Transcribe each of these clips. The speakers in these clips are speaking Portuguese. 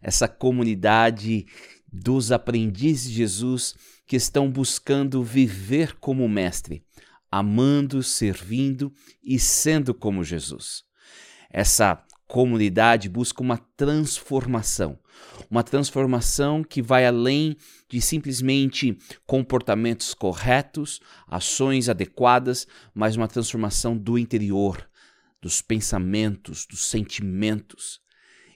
essa comunidade dos aprendizes de Jesus que estão buscando viver como mestre, amando, servindo e sendo como Jesus. Essa comunidade busca uma transformação, uma transformação que vai além de simplesmente comportamentos corretos, ações adequadas, mas uma transformação do interior, dos pensamentos, dos sentimentos.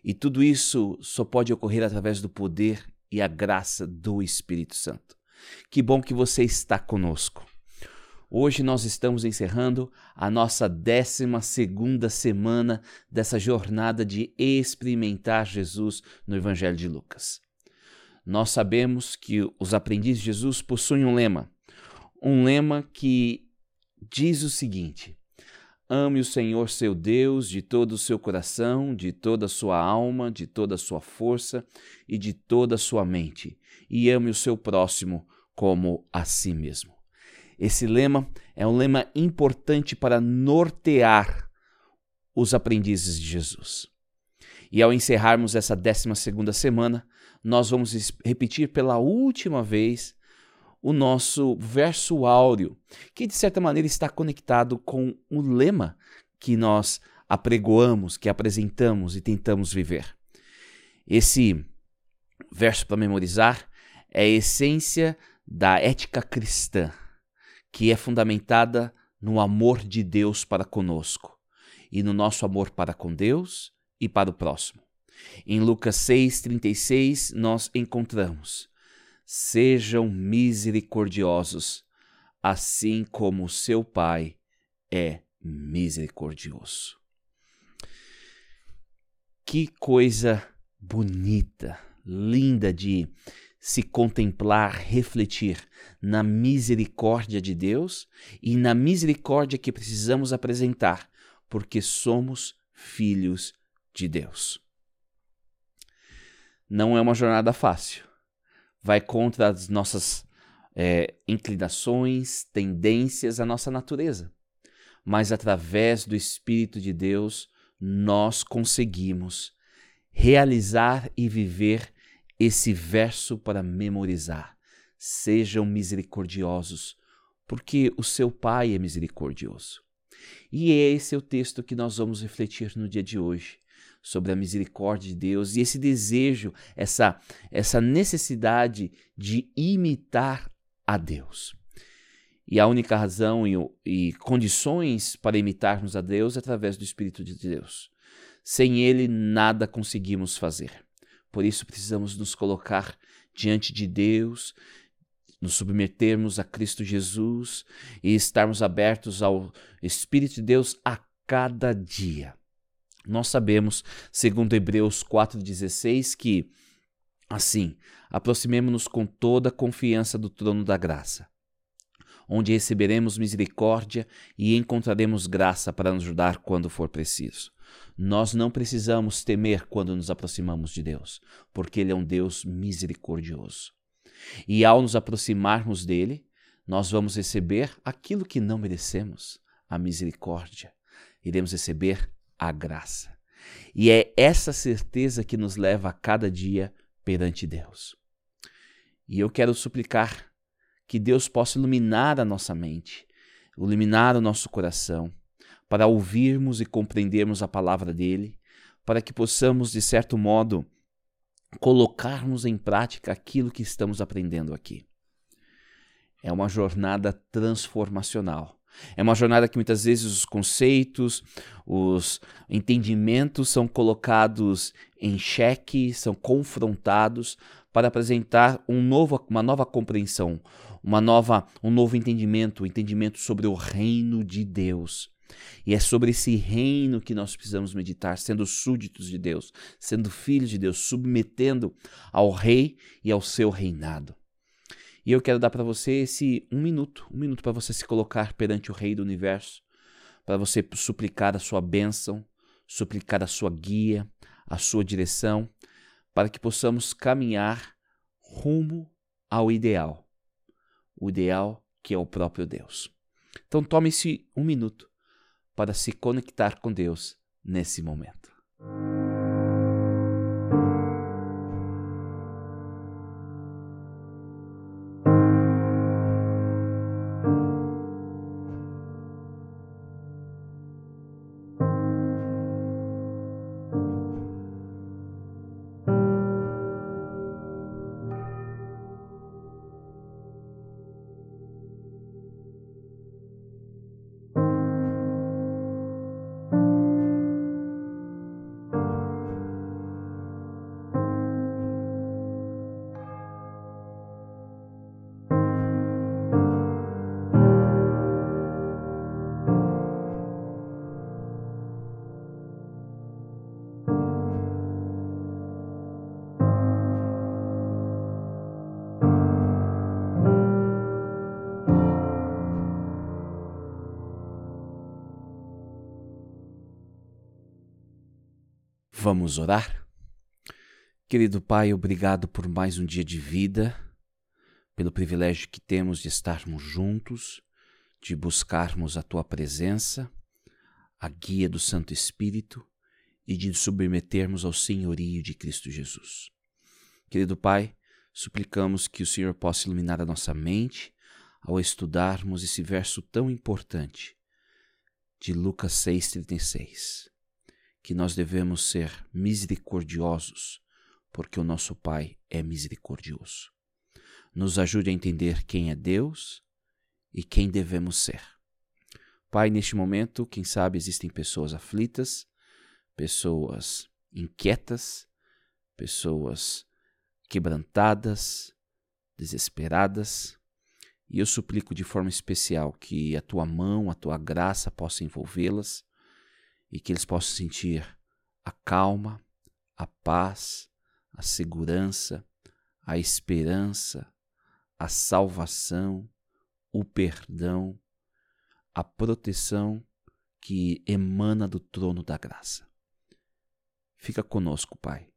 E tudo isso só pode ocorrer através do poder e a graça do Espírito Santo. Que bom que você está conosco. Hoje nós estamos encerrando a nossa 12 semana dessa jornada de experimentar Jesus no Evangelho de Lucas. Nós sabemos que os aprendizes de Jesus possuem um lema, um lema que diz o seguinte: Ame o Senhor seu Deus de todo o seu coração, de toda a sua alma, de toda a sua força e de toda a sua mente, e ame o seu próximo como a si mesmo. Esse lema é um lema importante para nortear os aprendizes de Jesus. E ao encerrarmos essa 12 segunda semana, nós vamos repetir pela última vez o nosso verso áureo, que de certa maneira está conectado com o lema que nós apregoamos, que apresentamos e tentamos viver. Esse verso para memorizar é a essência da ética cristã, que é fundamentada no amor de Deus para conosco e no nosso amor para com Deus e para o próximo. Em Lucas 6,36, nós encontramos Sejam misericordiosos, assim como seu Pai é misericordioso. Que coisa bonita, linda de se contemplar, refletir na misericórdia de Deus e na misericórdia que precisamos apresentar, porque somos filhos de Deus. Não é uma jornada fácil vai contra as nossas é, inclinações, tendências, a nossa natureza. Mas através do Espírito de Deus, nós conseguimos realizar e viver esse verso para memorizar. Sejam misericordiosos, porque o seu Pai é misericordioso. E esse é o texto que nós vamos refletir no dia de hoje sobre a misericórdia de Deus e esse desejo, essa, essa necessidade de imitar a Deus. E a única razão e, e condições para imitarmos a Deus é através do Espírito de Deus. Sem Ele, nada conseguimos fazer. Por isso, precisamos nos colocar diante de Deus, nos submetermos a Cristo Jesus e estarmos abertos ao Espírito de Deus a cada dia. Nós sabemos, segundo Hebreus 4,16, que, assim, aproximemo-nos com toda a confiança do trono da graça, onde receberemos misericórdia e encontraremos graça para nos ajudar quando for preciso. Nós não precisamos temer quando nos aproximamos de Deus, porque Ele é um Deus misericordioso. E ao nos aproximarmos dele, nós vamos receber aquilo que não merecemos, a misericórdia. Iremos receber a graça. E é essa certeza que nos leva a cada dia perante Deus. E eu quero suplicar que Deus possa iluminar a nossa mente, iluminar o nosso coração, para ouvirmos e compreendermos a palavra dele, para que possamos, de certo modo, colocarmos em prática aquilo que estamos aprendendo aqui. É uma jornada transformacional. É uma jornada que muitas vezes os conceitos, os entendimentos são colocados em xeque, são confrontados para apresentar um novo, uma nova compreensão, uma nova, um novo entendimento, um entendimento sobre o reino de Deus. E é sobre esse reino que nós precisamos meditar, sendo súditos de Deus, sendo filhos de Deus, submetendo ao rei e ao seu reinado. E eu quero dar para você esse um minuto, um minuto para você se colocar perante o rei do universo, para você suplicar a sua bênção, suplicar a sua guia, a sua direção, para que possamos caminhar rumo ao ideal. O ideal que é o próprio Deus. Então tome-se um minuto para se conectar com Deus nesse momento. Vamos orar? Querido Pai, obrigado por mais um dia de vida, pelo privilégio que temos de estarmos juntos, de buscarmos a Tua presença, a guia do Santo Espírito e de submetermos ao senhorio de Cristo Jesus. Querido Pai, suplicamos que o Senhor possa iluminar a nossa mente ao estudarmos esse verso tão importante de Lucas 6,36 que nós devemos ser misericordiosos, porque o nosso Pai é misericordioso. Nos ajude a entender quem é Deus e quem devemos ser. Pai, neste momento, quem sabe existem pessoas aflitas, pessoas inquietas, pessoas quebrantadas, desesperadas, e eu suplico de forma especial que a tua mão, a tua graça possa envolvê-las e que eles possam sentir a calma, a paz, a segurança, a esperança, a salvação, o perdão, a proteção que emana do trono da graça. Fica conosco, Pai.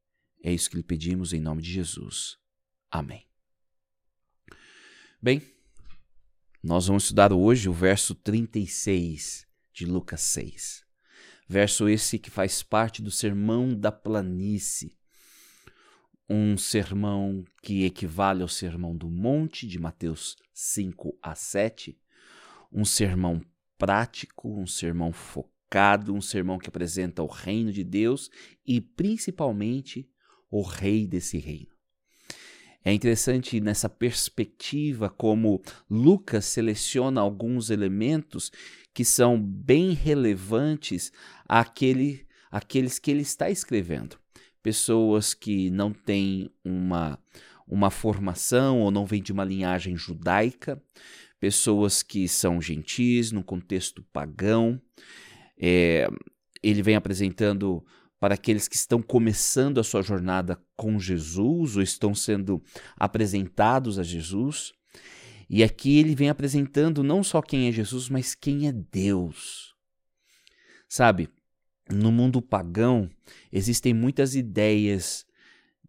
É isso que lhe pedimos em nome de Jesus. Amém. Bem, nós vamos estudar hoje o verso 36 de Lucas 6. Verso esse que faz parte do Sermão da Planície, um sermão que equivale ao Sermão do Monte, de Mateus 5 a 7, um sermão prático, um sermão focado, um sermão que apresenta o reino de Deus e principalmente o rei desse reino. É interessante nessa perspectiva como Lucas seleciona alguns elementos que são bem relevantes àquele, àqueles que ele está escrevendo. Pessoas que não têm uma, uma formação ou não vêm de uma linhagem judaica, pessoas que são gentis, num contexto pagão. É, ele vem apresentando para aqueles que estão começando a sua jornada com Jesus ou estão sendo apresentados a Jesus. E aqui ele vem apresentando não só quem é Jesus, mas quem é Deus. Sabe, no mundo pagão existem muitas ideias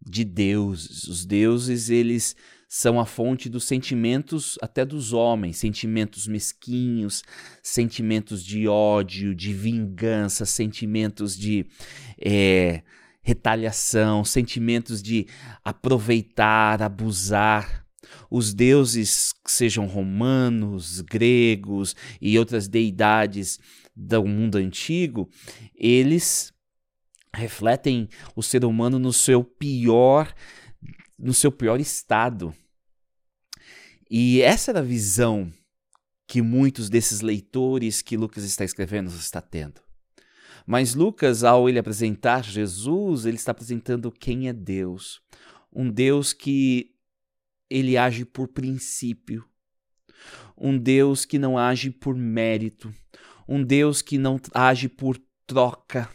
de Deus. Os deuses, eles são a fonte dos sentimentos até dos homens, sentimentos mesquinhos, sentimentos de ódio, de vingança, sentimentos de é, retaliação, sentimentos de aproveitar, abusar. Os deuses, sejam romanos, gregos e outras deidades do mundo antigo, eles refletem o ser humano no seu pior no seu pior estado. E essa era a visão que muitos desses leitores que Lucas está escrevendo está tendo. Mas Lucas, ao ele apresentar Jesus, ele está apresentando quem é Deus. Um Deus que ele age por princípio. Um Deus que não age por mérito. um Deus que não age por troca,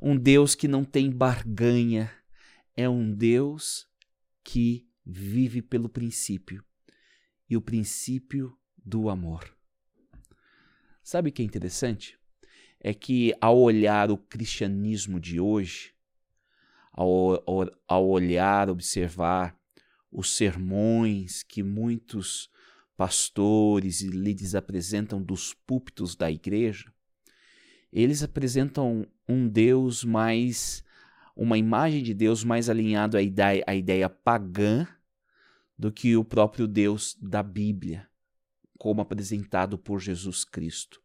um Deus que não tem barganha, é um Deus que vive pelo princípio e o princípio do amor. Sabe o que é interessante? É que ao olhar o cristianismo de hoje, ao, ao, ao olhar, observar os sermões que muitos pastores e líderes apresentam dos púlpitos da igreja, eles apresentam um Deus mais, uma imagem de Deus mais alinhado à ideia, à ideia pagã do que o próprio Deus da Bíblia, como apresentado por Jesus Cristo.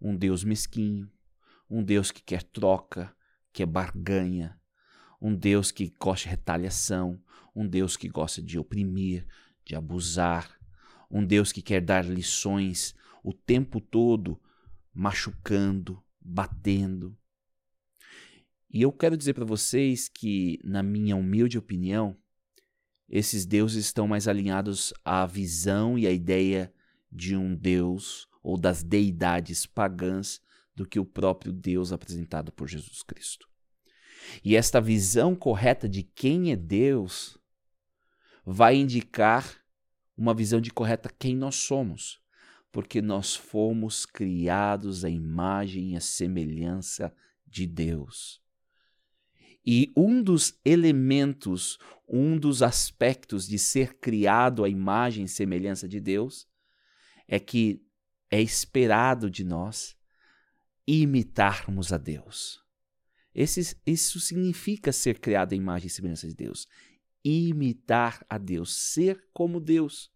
Um Deus mesquinho, um Deus que quer troca, que é barganha, um Deus que gosta de retaliação, um Deus que gosta de oprimir, de abusar, um Deus que quer dar lições o tempo todo, machucando, batendo. E eu quero dizer para vocês que, na minha humilde opinião, esses deuses estão mais alinhados à visão e à ideia de um deus ou das deidades pagãs do que o próprio Deus apresentado por Jesus Cristo. E esta visão correta de quem é Deus vai indicar uma visão de correta quem nós somos, porque nós fomos criados à imagem e à semelhança de Deus. E um dos elementos, um dos aspectos de ser criado à imagem e semelhança de Deus é que é esperado de nós imitarmos a Deus. Esse, isso significa ser criado à imagem e semelhança de Deus. Imitar a Deus, ser como Deus.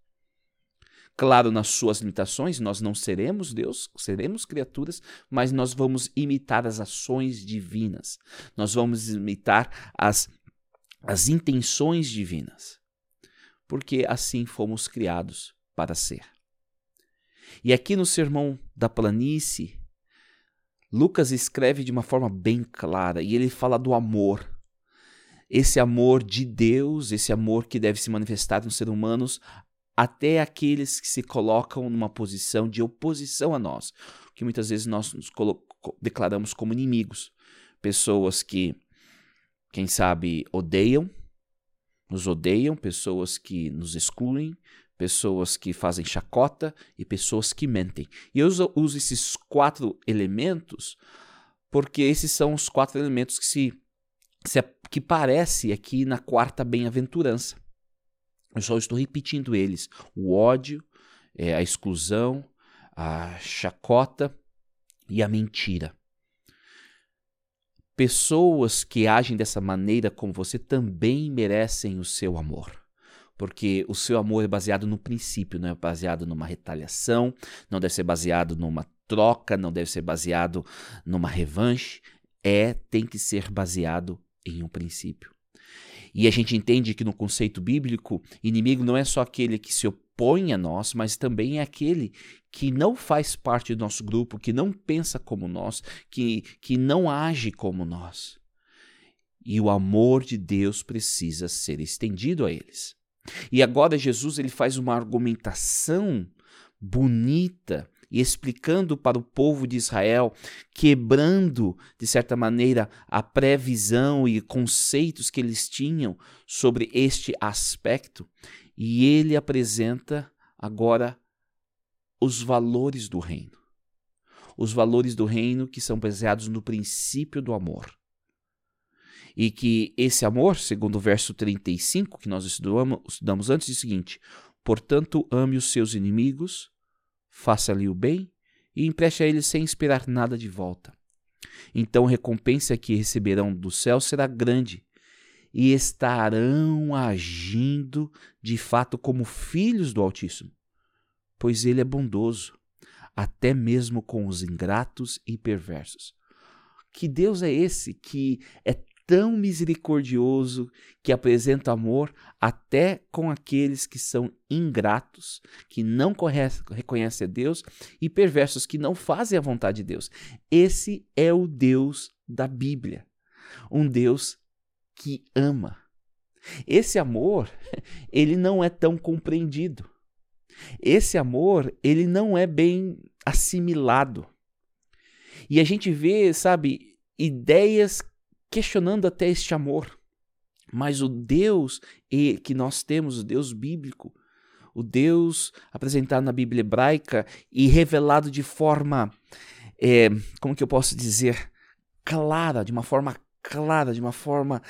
Claro, nas suas limitações, nós não seremos Deus, seremos criaturas, mas nós vamos imitar as ações divinas, nós vamos imitar as, as intenções divinas, porque assim fomos criados para ser. E aqui no Sermão da Planície, Lucas escreve de uma forma bem clara e ele fala do amor. Esse amor de Deus, esse amor que deve se manifestar nos seres humanos até aqueles que se colocam numa posição de oposição a nós, que muitas vezes nós nos declaramos como inimigos. Pessoas que, quem sabe, odeiam, nos odeiam, pessoas que nos excluem, pessoas que fazem chacota e pessoas que mentem. E eu uso, uso esses quatro elementos porque esses são os quatro elementos que se, se que parece aqui na quarta bem-aventurança. Eu só estou repetindo eles: o ódio, é, a exclusão, a chacota e a mentira. Pessoas que agem dessa maneira com você também merecem o seu amor. Porque o seu amor é baseado no princípio, não é baseado numa retaliação, não deve ser baseado numa troca, não deve ser baseado numa revanche. É, tem que ser baseado em um princípio. E a gente entende que no conceito bíblico, inimigo não é só aquele que se opõe a nós, mas também é aquele que não faz parte do nosso grupo, que não pensa como nós, que, que não age como nós. E o amor de Deus precisa ser estendido a eles. E agora Jesus ele faz uma argumentação bonita e explicando para o povo de Israel, quebrando, de certa maneira, a previsão e conceitos que eles tinham sobre este aspecto, e ele apresenta agora os valores do reino. Os valores do reino que são baseados no princípio do amor. E que esse amor, segundo o verso 35 que nós estudamos, estudamos antes, diz o seguinte: Portanto, ame os seus inimigos, faça-lhe o bem e empreste a ele sem esperar nada de volta. Então a recompensa que receberão do céu será grande, e estarão agindo de fato como filhos do Altíssimo, pois ele é bondoso, até mesmo com os ingratos e perversos. Que Deus é esse que é tão misericordioso que apresenta amor até com aqueles que são ingratos, que não reconhecem a Deus e perversos que não fazem a vontade de Deus. Esse é o Deus da Bíblia, um Deus que ama. Esse amor, ele não é tão compreendido. Esse amor, ele não é bem assimilado. E a gente vê, sabe, ideias questionando até este amor. Mas o Deus que nós temos, o Deus bíblico, o Deus apresentado na Bíblia hebraica e revelado de forma, é, como que eu posso dizer, clara, de uma forma clara, de uma forma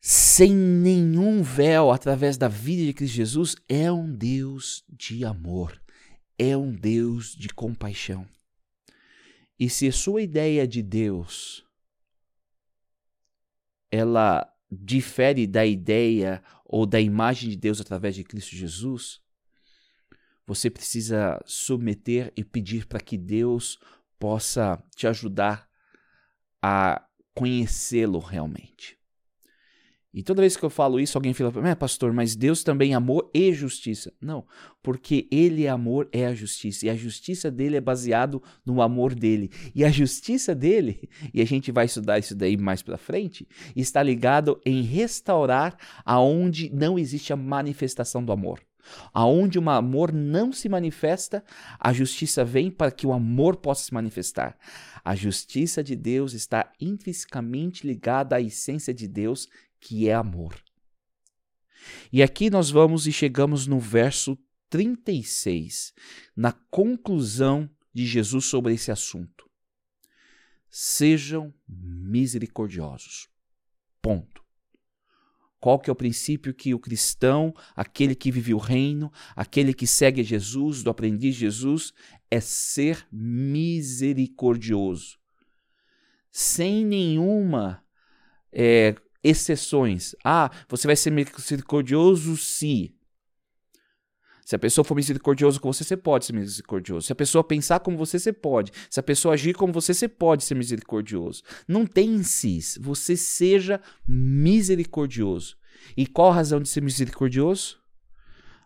sem nenhum véu através da vida de Cristo Jesus, é um Deus de amor, é um Deus de compaixão. E se a sua ideia de Deus ela difere da ideia ou da imagem de Deus através de Cristo Jesus, você precisa submeter e pedir para que Deus possa te ajudar a conhecê-lo realmente. E toda vez que eu falo isso, alguém fala para mim, é, pastor, mas Deus também é amor e justiça. Não, porque Ele é amor, é a justiça. E a justiça dele é baseado no amor dele. E a justiça dele, e a gente vai estudar isso daí mais para frente, está ligado em restaurar aonde não existe a manifestação do amor. Aonde o amor não se manifesta, a justiça vem para que o amor possa se manifestar. A justiça de Deus está intrinsecamente ligada à essência de Deus, que é amor. E aqui nós vamos e chegamos no verso 36, na conclusão de Jesus sobre esse assunto. Sejam misericordiosos. Ponto. Qual que é o princípio que o cristão, aquele que vive o reino, aquele que segue Jesus, do aprendiz Jesus, é ser misericordioso. Sem nenhuma é, exceções. Ah, você vai ser misericordioso se. Se a pessoa for misericordioso com você, você pode ser misericordioso. Se a pessoa pensar como você, você pode. Se a pessoa agir como você, você pode ser misericordioso. Não tem incis. Você seja misericordioso. E qual a razão de ser misericordioso?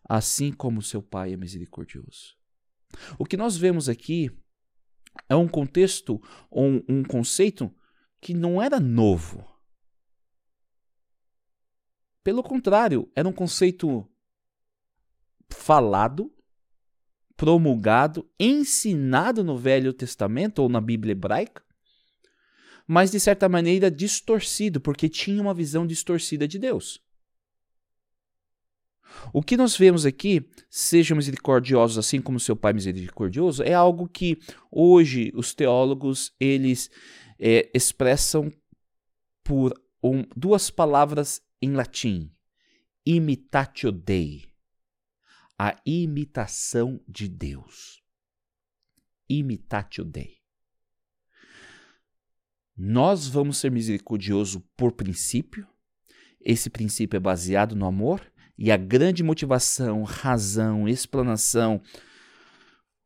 Assim como seu pai é misericordioso. O que nós vemos aqui é um contexto, um, um conceito que não era novo pelo contrário, era um conceito falado, promulgado, ensinado no Velho Testamento ou na Bíblia hebraica, mas de certa maneira distorcido, porque tinha uma visão distorcida de Deus. O que nós vemos aqui, sejam misericordiosos assim como seu Pai misericordioso, é algo que hoje os teólogos eles é, expressam por um, duas palavras em latim, imitatio Dei, a imitação de Deus. Imitatio Dei. Nós vamos ser misericordiosos por princípio. Esse princípio é baseado no amor e a grande motivação, razão, explanação,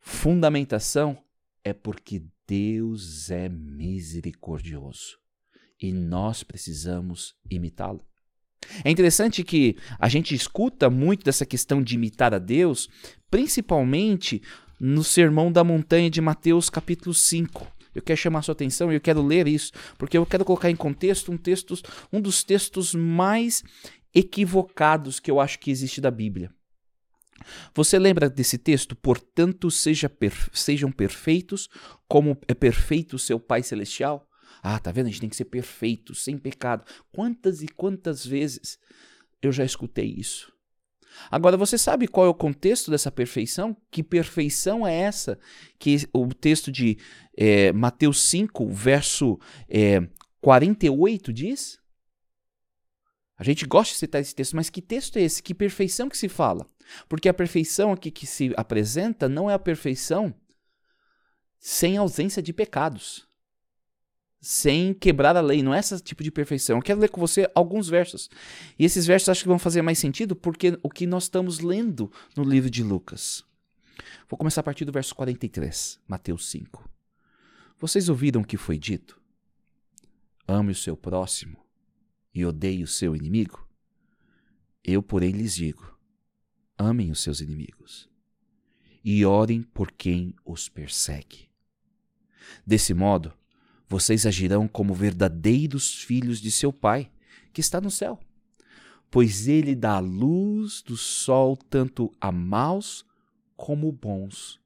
fundamentação é porque Deus é misericordioso e nós precisamos imitá-lo. É interessante que a gente escuta muito dessa questão de imitar a Deus, principalmente no Sermão da Montanha de Mateus, capítulo 5. Eu quero chamar sua atenção e eu quero ler isso, porque eu quero colocar em contexto um, texto, um dos textos mais equivocados que eu acho que existe da Bíblia. Você lembra desse texto? Portanto, seja per sejam perfeitos, como é perfeito o seu Pai Celestial? Ah, tá vendo? A gente tem que ser perfeito, sem pecado. Quantas e quantas vezes eu já escutei isso? Agora, você sabe qual é o contexto dessa perfeição? Que perfeição é essa que o texto de é, Mateus 5, verso é, 48 diz? A gente gosta de citar esse texto, mas que texto é esse? Que perfeição que se fala? Porque a perfeição aqui que se apresenta não é a perfeição sem ausência de pecados sem quebrar a lei. Não é esse tipo de perfeição. Eu quero ler com você alguns versos. E esses versos acho que vão fazer mais sentido porque o que nós estamos lendo no livro de Lucas. Vou começar a partir do verso 43, Mateus 5. Vocês ouviram o que foi dito? Ame o seu próximo e odeie o seu inimigo? Eu, porém, lhes digo: amem os seus inimigos e orem por quem os persegue. Desse modo, vocês agirão como verdadeiros filhos de seu Pai, que está no céu. Pois ele dá a luz do sol tanto a maus como bons,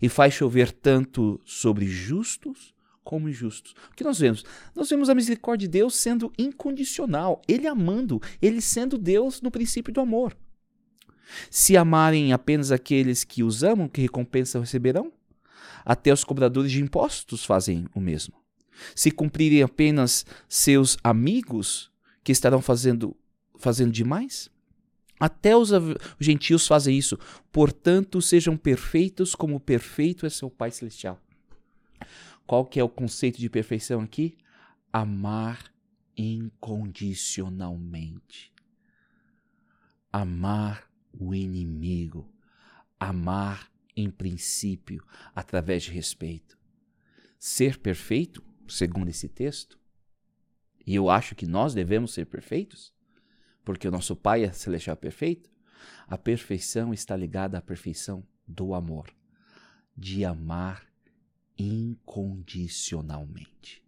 e faz chover tanto sobre justos como injustos. O que nós vemos? Nós vemos a misericórdia de Deus sendo incondicional, Ele amando, Ele sendo Deus no princípio do amor. Se amarem apenas aqueles que os amam, que recompensa receberão? Até os cobradores de impostos fazem o mesmo. Se cumprirem apenas seus amigos, que estarão fazendo, fazendo demais? Até os gentios fazem isso. Portanto, sejam perfeitos como perfeito é seu Pai Celestial. Qual que é o conceito de perfeição aqui? Amar incondicionalmente. Amar o inimigo. Amar em princípio, através de respeito. Ser perfeito, segundo esse texto, e eu acho que nós devemos ser perfeitos, porque o nosso Pai é celestial perfeito, a perfeição está ligada à perfeição do amor, de amar incondicionalmente.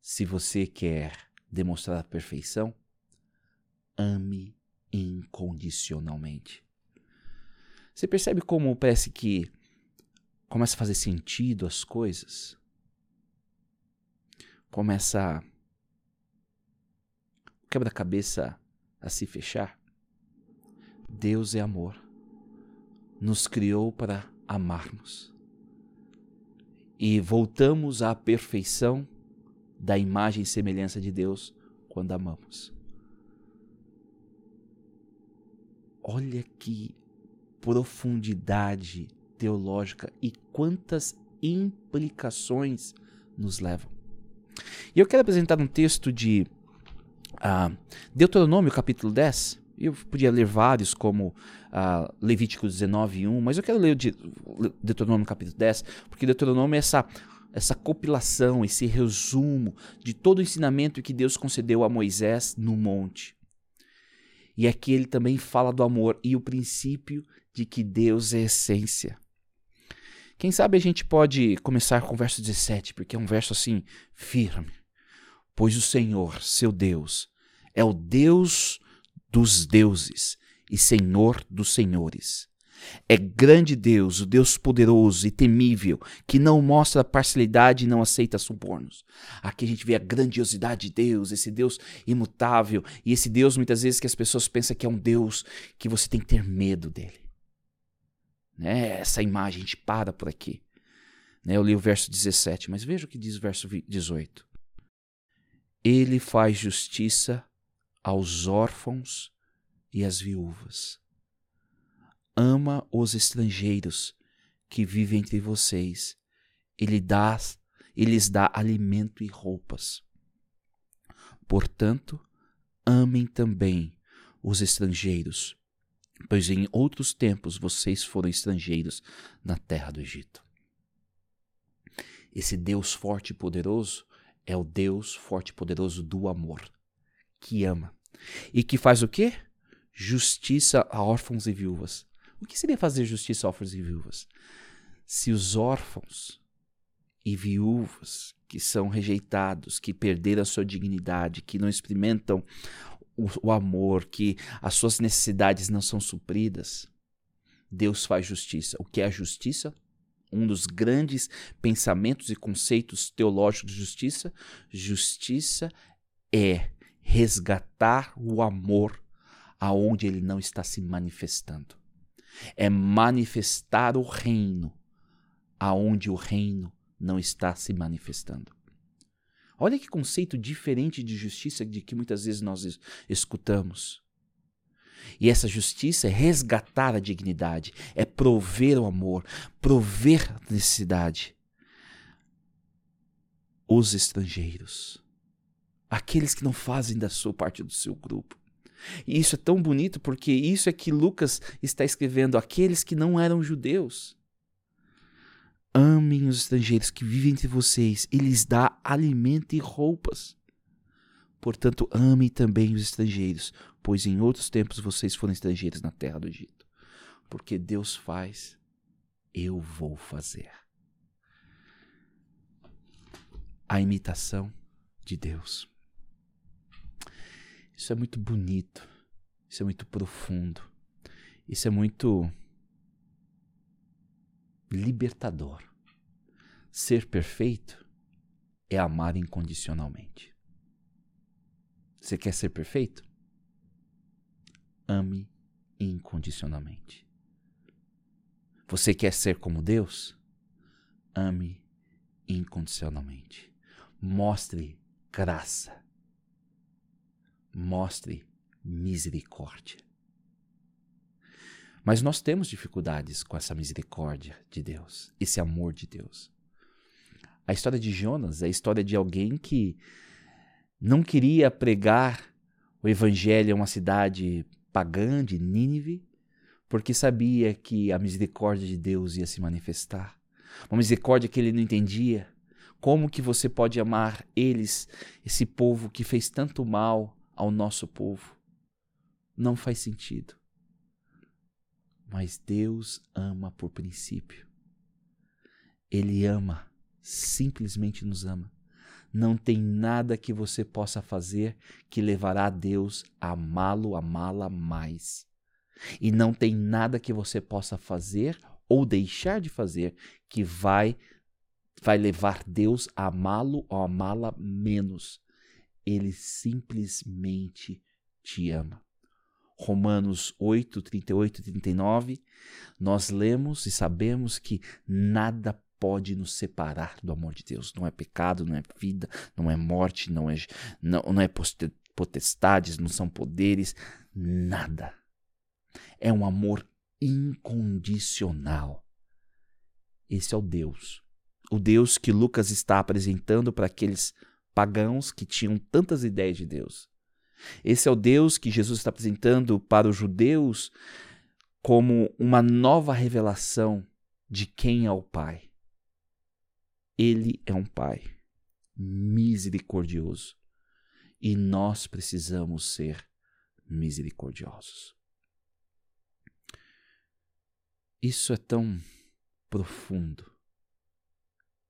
Se você quer demonstrar a perfeição, ame incondicionalmente. Você percebe como parece que começa a fazer sentido as coisas? Começa o quebra-cabeça a se fechar? Deus é amor. Nos criou para amarmos. E voltamos à perfeição da imagem e semelhança de Deus quando amamos. Olha que profundidade teológica e quantas implicações nos levam. E eu quero apresentar um texto de uh, Deuteronômio, capítulo 10. Eu podia ler vários, como uh, Levítico 19, 1, mas eu quero ler de Deuteronômio, capítulo 10, porque Deuteronômio é essa, essa compilação, esse resumo de todo o ensinamento que Deus concedeu a Moisés no monte. E aqui ele também fala do amor e o princípio de que Deus é essência. Quem sabe a gente pode começar com o verso 17, porque é um verso assim firme. Pois o Senhor, seu Deus, é o Deus dos deuses e Senhor dos senhores. É grande Deus, o Deus poderoso e temível, que não mostra parcialidade e não aceita subornos. Aqui a gente vê a grandiosidade de Deus, esse Deus imutável, e esse Deus muitas vezes que as pessoas pensam que é um Deus que você tem que ter medo dele. Né? Essa imagem, a gente para por aqui. Né? Eu li o verso 17, mas veja o que diz o verso 18. Ele faz justiça aos órfãos e às viúvas. Ama os estrangeiros que vivem entre vocês. Ele dá, lhes dá alimento e roupas. Portanto, amem também os estrangeiros pois em outros tempos vocês foram estrangeiros na terra do Egito. Esse Deus forte e poderoso é o Deus forte e poderoso do amor, que ama e que faz o quê? Justiça a órfãos e viúvas. O que seria fazer justiça a órfãos e viúvas? Se os órfãos e viúvas que são rejeitados, que perderam a sua dignidade, que não experimentam o, o amor, que as suas necessidades não são supridas, Deus faz justiça. O que é a justiça? Um dos grandes pensamentos e conceitos teológicos de justiça. Justiça é resgatar o amor aonde ele não está se manifestando. É manifestar o reino aonde o reino não está se manifestando. Olha que conceito diferente de justiça de que muitas vezes nós escutamos. E essa justiça é resgatar a dignidade, é prover o amor, prover a necessidade. Os estrangeiros, aqueles que não fazem da sua parte do seu grupo. E isso é tão bonito porque isso é que Lucas está escrevendo, aqueles que não eram judeus. Amem os estrangeiros que vivem entre vocês e lhes dá alimento e roupas. Portanto, amem também os estrangeiros, pois em outros tempos vocês foram estrangeiros na terra do Egito. Porque Deus faz, eu vou fazer. A imitação de Deus. Isso é muito bonito, isso é muito profundo, isso é muito libertador. ser perfeito é amar incondicionalmente. Você quer ser perfeito? Ame incondicionalmente. Você quer ser como Deus? Ame incondicionalmente. Mostre graça. Mostre misericórdia. Mas nós temos dificuldades com essa misericórdia de Deus, esse amor de Deus. A história de Jonas é a história de alguém que não queria pregar o evangelho a uma cidade pagã de Nínive, porque sabia que a misericórdia de Deus ia se manifestar. Uma misericórdia que ele não entendia. Como que você pode amar eles, esse povo que fez tanto mal ao nosso povo? Não faz sentido. Mas Deus ama por princípio. Ele ama, simplesmente nos ama. Não tem nada que você possa fazer que levará Deus a amá-lo, amá-la mais. E não tem nada que você possa fazer ou deixar de fazer que vai vai levar Deus a amá-lo ou amá-la menos. Ele simplesmente te ama. Romanos 8, 38 e 39, nós lemos e sabemos que nada pode nos separar do amor de Deus. Não é pecado, não é vida, não é morte, não é, não, não é potestades, não são poderes, nada. É um amor incondicional. Esse é o Deus. O Deus que Lucas está apresentando para aqueles pagãos que tinham tantas ideias de Deus. Esse é o Deus que Jesus está apresentando para os judeus como uma nova revelação de quem é o Pai. Ele é um Pai misericordioso e nós precisamos ser misericordiosos. Isso é tão profundo,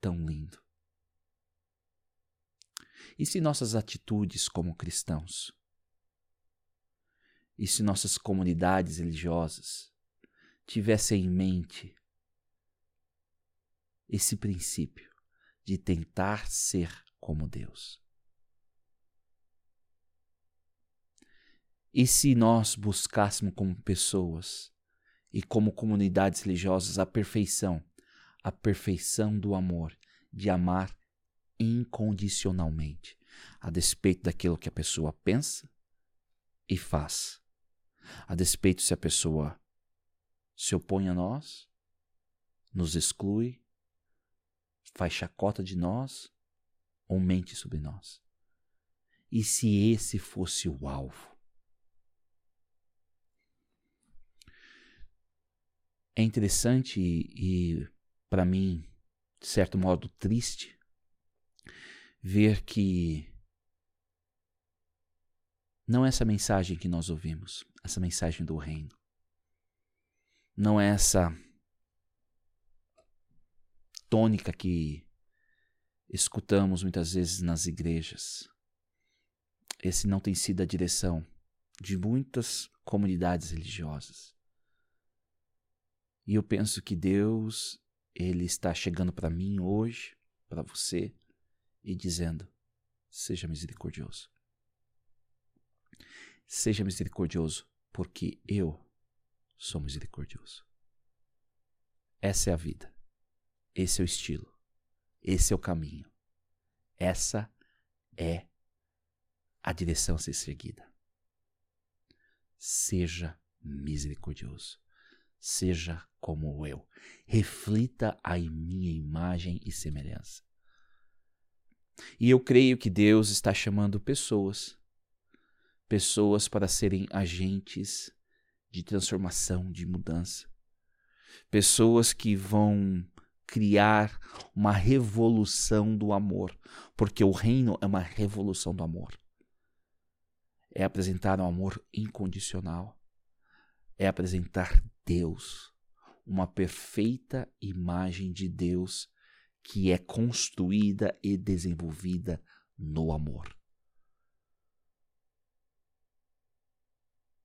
tão lindo. E se nossas atitudes como cristãos, e se nossas comunidades religiosas tivessem em mente esse princípio de tentar ser como Deus. E se nós buscássemos como pessoas e como comunidades religiosas a perfeição, a perfeição do amor, de amar incondicionalmente, a despeito daquilo que a pessoa pensa e faz, a despeito se a pessoa se opõe a nós, nos exclui faz chacota de nós ou mente sobre nós? E se esse fosse o alvo? É interessante e, para mim, de certo modo, triste ver que não é essa mensagem que nós ouvimos, essa mensagem do reino. Não é essa tônica que escutamos muitas vezes nas igrejas. Esse não tem sido a direção de muitas comunidades religiosas. E eu penso que Deus, ele está chegando para mim hoje, para você, e dizendo: seja misericordioso. Seja misericordioso, porque eu sou misericordioso. Essa é a vida. Esse é o estilo. Esse é o caminho. Essa é a direção a ser seguida. Seja misericordioso. Seja como eu. Reflita a minha imagem e semelhança. E eu creio que Deus está chamando pessoas, pessoas para serem agentes de transformação, de mudança. Pessoas que vão criar uma revolução do amor, porque o reino é uma revolução do amor. É apresentar um amor incondicional, é apresentar Deus, uma perfeita imagem de Deus que é construída e desenvolvida no amor.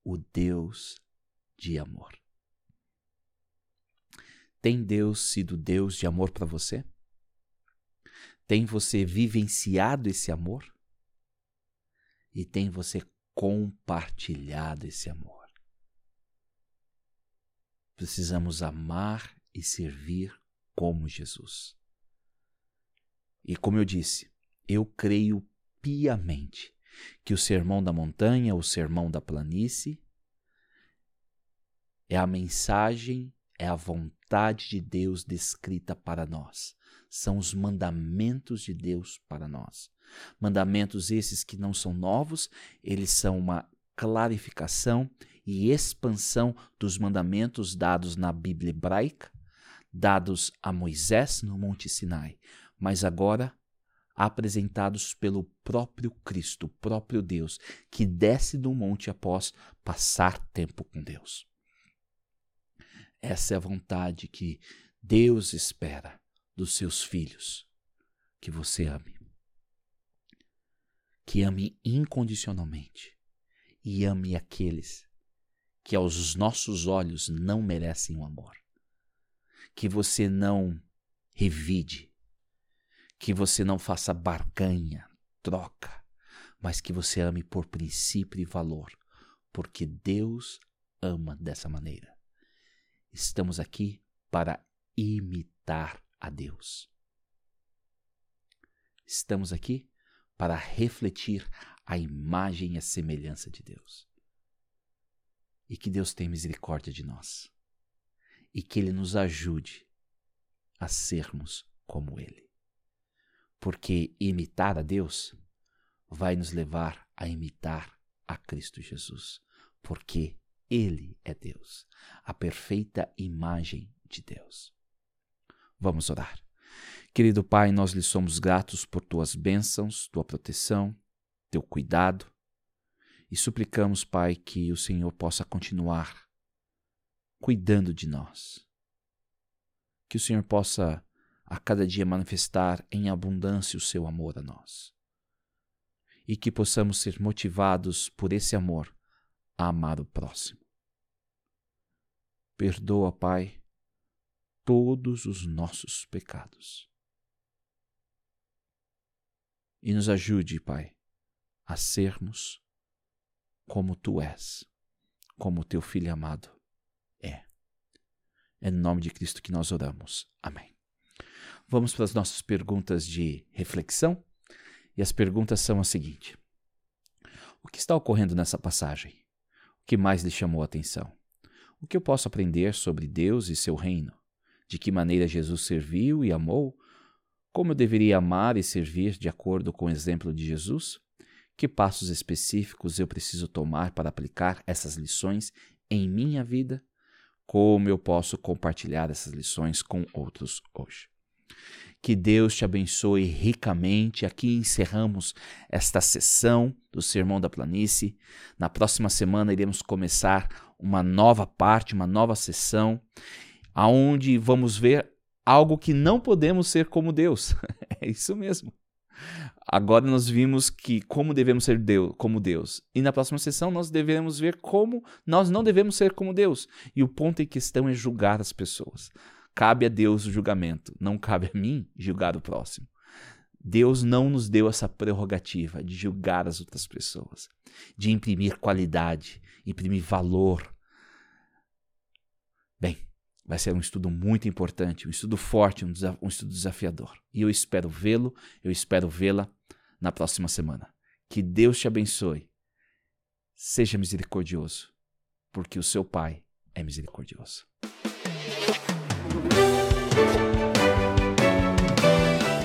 O Deus de amor. Tem Deus sido Deus de amor para você? Tem você vivenciado esse amor? E tem você compartilhado esse amor? Precisamos amar e servir como Jesus. E como eu disse, eu creio piamente que o sermão da montanha, o sermão da planície, é a mensagem, é a vontade de Deus descrita para nós. São os mandamentos de Deus para nós. Mandamentos esses que não são novos, eles são uma clarificação e expansão dos mandamentos dados na Bíblia hebraica, dados a Moisés no Monte Sinai, mas agora apresentados pelo próprio Cristo, próprio Deus, que desce do monte após passar tempo com Deus. Essa é a vontade que Deus espera dos seus filhos, que você ame. Que ame incondicionalmente e ame aqueles que aos nossos olhos não merecem o amor. Que você não revide, que você não faça barganha, troca, mas que você ame por princípio e valor, porque Deus ama dessa maneira. Estamos aqui para imitar a Deus. Estamos aqui para refletir a imagem e a semelhança de Deus. E que Deus tenha misericórdia de nós. E que Ele nos ajude a sermos como Ele. Porque imitar a Deus vai nos levar a imitar a Cristo Jesus. Porque ele é Deus, a perfeita imagem de Deus. Vamos orar. Querido Pai, nós lhe somos gratos por tuas bênçãos, tua proteção, teu cuidado e suplicamos, Pai, que o Senhor possa continuar cuidando de nós. Que o Senhor possa a cada dia manifestar em abundância o seu amor a nós. E que possamos ser motivados por esse amor a amar o próximo. Perdoa, Pai, todos os nossos pecados. E nos ajude, Pai, a sermos como Tu és, como Teu Filho amado é. É no nome de Cristo que nós oramos. Amém. Vamos para as nossas perguntas de reflexão. E as perguntas são as seguintes: O que está ocorrendo nessa passagem? que mais lhe chamou a atenção? O que eu posso aprender sobre Deus e seu reino? De que maneira Jesus serviu e amou? Como eu deveria amar e servir de acordo com o exemplo de Jesus? Que passos específicos eu preciso tomar para aplicar essas lições em minha vida? Como eu posso compartilhar essas lições com outros hoje? Que Deus te abençoe ricamente. Aqui encerramos esta sessão do Sermão da Planície. Na próxima semana iremos começar uma nova parte, uma nova sessão, aonde vamos ver algo que não podemos ser como Deus. é isso mesmo. Agora nós vimos que como devemos ser Deus, como Deus. E na próxima sessão nós devemos ver como nós não devemos ser como Deus. E o ponto em questão é julgar as pessoas. Cabe a Deus o julgamento, não cabe a mim julgar o próximo. Deus não nos deu essa prerrogativa de julgar as outras pessoas, de imprimir qualidade, imprimir valor. Bem, vai ser um estudo muito importante, um estudo forte, um, um estudo desafiador. E eu espero vê-lo, eu espero vê-la na próxima semana. Que Deus te abençoe. Seja misericordioso, porque o seu Pai é misericordioso.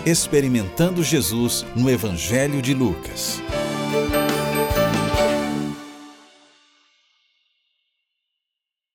Experimentando Jesus no Evangelho de Lucas.